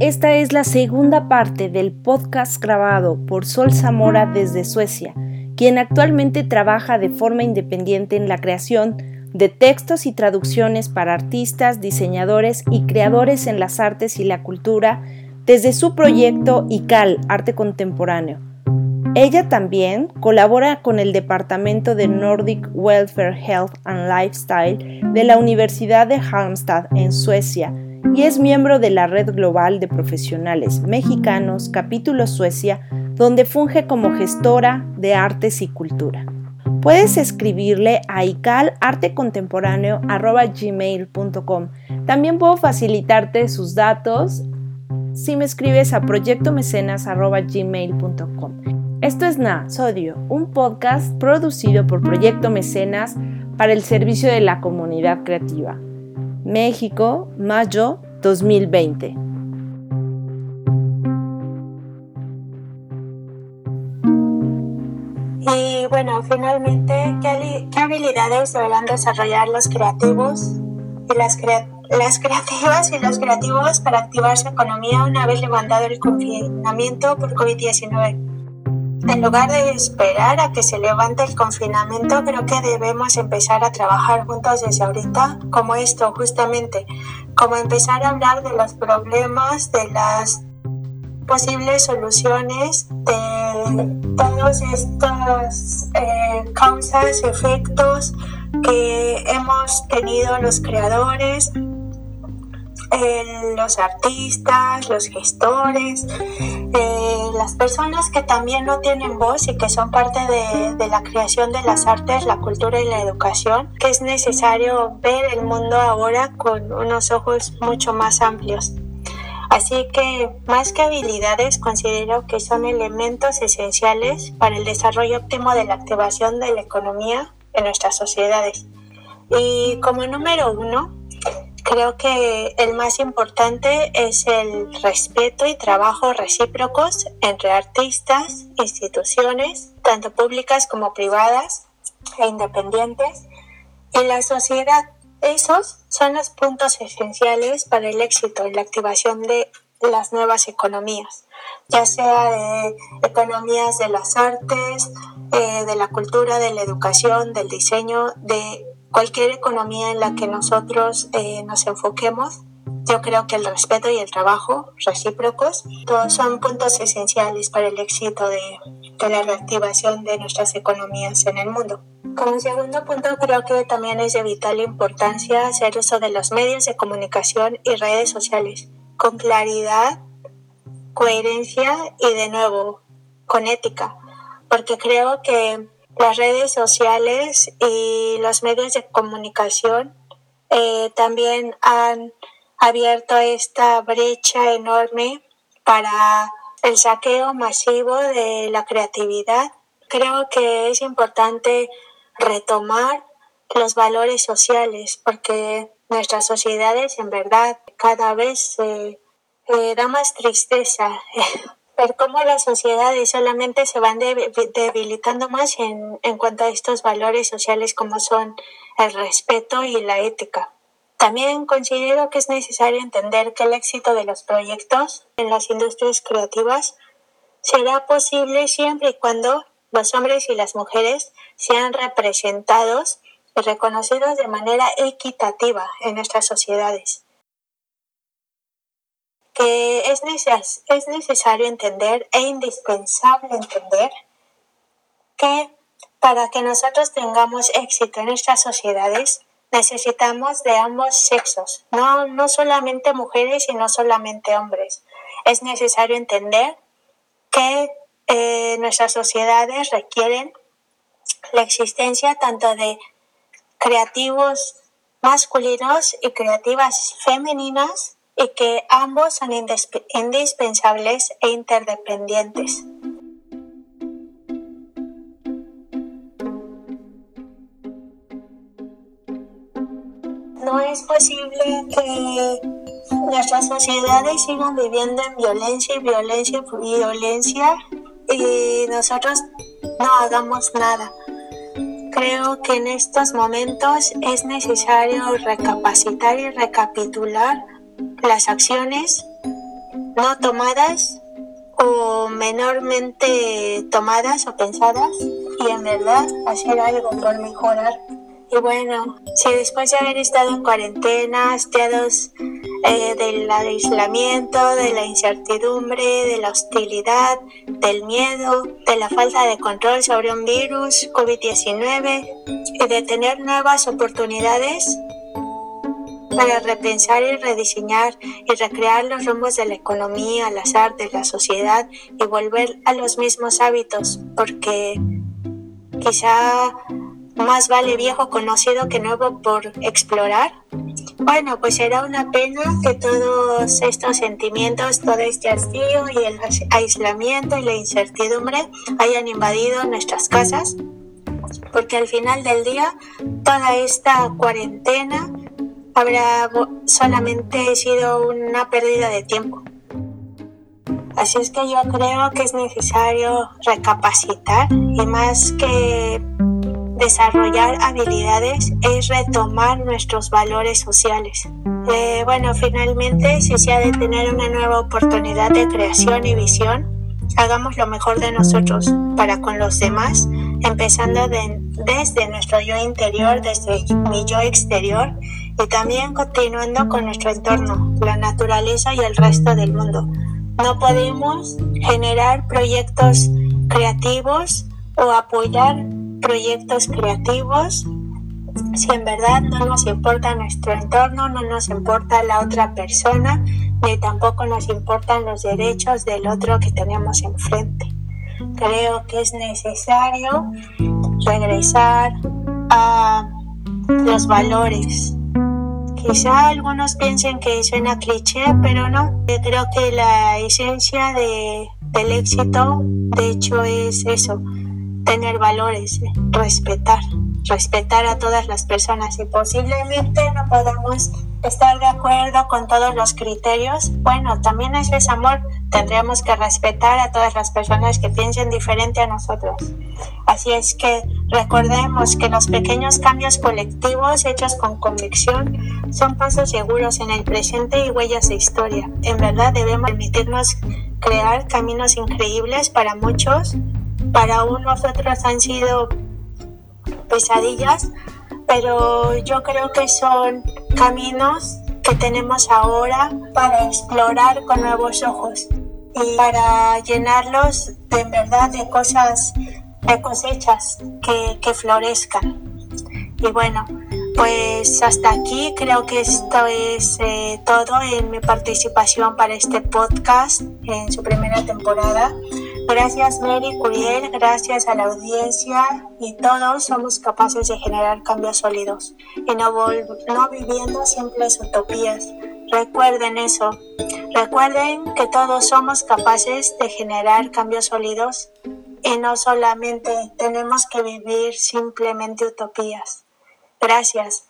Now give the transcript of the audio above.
Esta es la segunda parte del podcast grabado por Sol Zamora desde Suecia, quien actualmente trabaja de forma independiente en la creación de textos y traducciones para artistas, diseñadores y creadores en las artes y la cultura desde su proyecto ICAL, Arte Contemporáneo. Ella también colabora con el Departamento de Nordic Welfare, Health and Lifestyle de la Universidad de Halmstad en Suecia y es miembro de la Red Global de Profesionales Mexicanos, capítulo Suecia, donde funge como gestora de artes y cultura. Puedes escribirle a icalartecontemporáneo.gmail.com. También puedo facilitarte sus datos si me escribes a proyectomecenas.gmail.com. Esto es Na Sodio, un podcast producido por Proyecto Mecenas para el servicio de la comunidad creativa. México, mayo 2020. Y bueno, finalmente, ¿qué, habilidades deberán desarrollar los creativos y las, las creativas y los creativos para activar su economía una vez levantado el confinamiento por COVID-19? En lugar de esperar a que se levante el confinamiento, creo que debemos empezar a trabajar juntos desde ahorita, como esto justamente, como empezar a hablar de los problemas, de las posibles soluciones, de todas estas eh, causas, efectos que hemos tenido los creadores, los artistas, los gestores, eh, las personas que también no tienen voz y que son parte de, de, la creación de las artes, la cultura y la educación, que es necesario ver el mundo ahora con unos ojos mucho más amplios. Así que más que habilidades, considero que son elementos esenciales para el desarrollo óptimo de la activación de la economía en nuestras sociedades. Y como número uno, Creo que el más importante es el respeto y trabajo recíprocos entre artistas, instituciones, tanto públicas como privadas e independientes, y la sociedad. Esos son los puntos esenciales para el éxito y la activación de las nuevas economías, ya sea de economías de las artes, eh, de la cultura, de la educación, del diseño, de cualquier economía en la que nosotros eh, nos enfoquemos, yo creo que el respeto y el trabajo recíprocos todos son puntos esenciales para el éxito de, de, la reactivación de nuestras economías en el mundo. Como segundo punto, creo que también es de vital importancia hacer uso de los medios de comunicación y redes sociales con claridad, coherencia y de nuevo con ética, porque creo que las redes sociales y los medios de comunicación eh, también han abierto esta brecha enorme para el saqueo masivo de la creatividad. Creo que es importante retomar los valores sociales porque nuestras sociedades en verdad cada vez se eh, da más tristeza ver cómo las sociedades solamente se van debilitando más en, en cuanto a estos valores sociales como son el respeto y la ética. También considero que es necesario entender que el éxito de los proyectos en las industrias creativas será posible siempre y cuando los hombres y las mujeres sean representados y reconocidos de manera equitativa en nuestras sociedades que es, es necesario entender e indispensable entender que para que nosotros tengamos éxito en nuestras sociedades necesitamos de ambos sexos, no, no solamente mujeres y no solamente hombres. Es necesario entender que eh, nuestras sociedades requieren la existencia tanto de creativos masculinos y creativas femeninas y que ambos son indispensables e interdependientes. No es posible que nuestras sociedades sigan viviendo en violencia y violencia y violencia y nosotros no hagamos nada. Creo que en estos momentos es necesario recapacitar y recapitular las acciones no tomadas o menormente tomadas o pensadas y en verdad hacer algo por mejorar. Y bueno, si después de haber estado en cuarentena, hastiados eh, del aislamiento, de la incertidumbre, de la hostilidad, del miedo, de la falta de control sobre un virus, COVID-19, y de tener nuevas oportunidades, para repensar y rediseñar y recrear los rumbos de la economía, las artes, la sociedad y volver a los mismos hábitos, porque quizá más vale viejo conocido que nuevo por explorar. Bueno, pues será una pena que todos estos sentimientos, todo este hastío y el aislamiento y la incertidumbre hayan invadido nuestras casas, porque al final del día toda esta cuarentena habrá solamente sido una pérdida de tiempo. Así es que yo creo que es necesario recapacitar y más que desarrollar habilidades es retomar nuestros valores sociales. Eh, bueno, finalmente, si se ha de tener una nueva oportunidad de creación y visión, hagamos lo mejor de nosotros para con los demás, empezando desde nuestro yo interior, desde mi yo exterior y también continuando con nuestro entorno, la naturaleza y el resto del mundo. No podemos generar proyectos creativos o apoyar proyectos creativos si en verdad no nos importa nuestro entorno, no nos importa la otra persona, ni tampoco nos importan los derechos del otro que tenemos enfrente. Creo que es necesario regresar a los valores, Quizá algunos piensen que suena cliché, pero no. Creo que la esencia de, del éxito, de hecho, es eso, tener valores, respetar, respetar a todas las personas y posiblemente no podamos estar de acuerdo con todos los criterios. Bueno, también eso es amor. Tendríamos que respetar a todas las personas que piensen diferente a nosotros. Así es que recordemos que los pequeños cambios colectivos hechos con convicción son pasos seguros en el presente y huellas de historia. En verdad debemos permitirnos crear caminos increíbles para muchos. Para unos otros han sido pesadillas, pero yo creo que son caminos que tenemos ahora para explorar con nuevos ojos y para llenarlos de verdad de cosas, de cosechas que, que florezcan. Y bueno, pues hasta aquí creo que esto es eh, todo en mi participación para este podcast en su primera temporada. Gracias Mary Curiel, gracias a la audiencia y todos somos capaces de generar cambios sólidos y no, no viviendo simples utopías. Recuerden eso, recuerden que todos somos capaces de generar cambios sólidos y no solamente tenemos que vivir simplemente utopías. Gracias.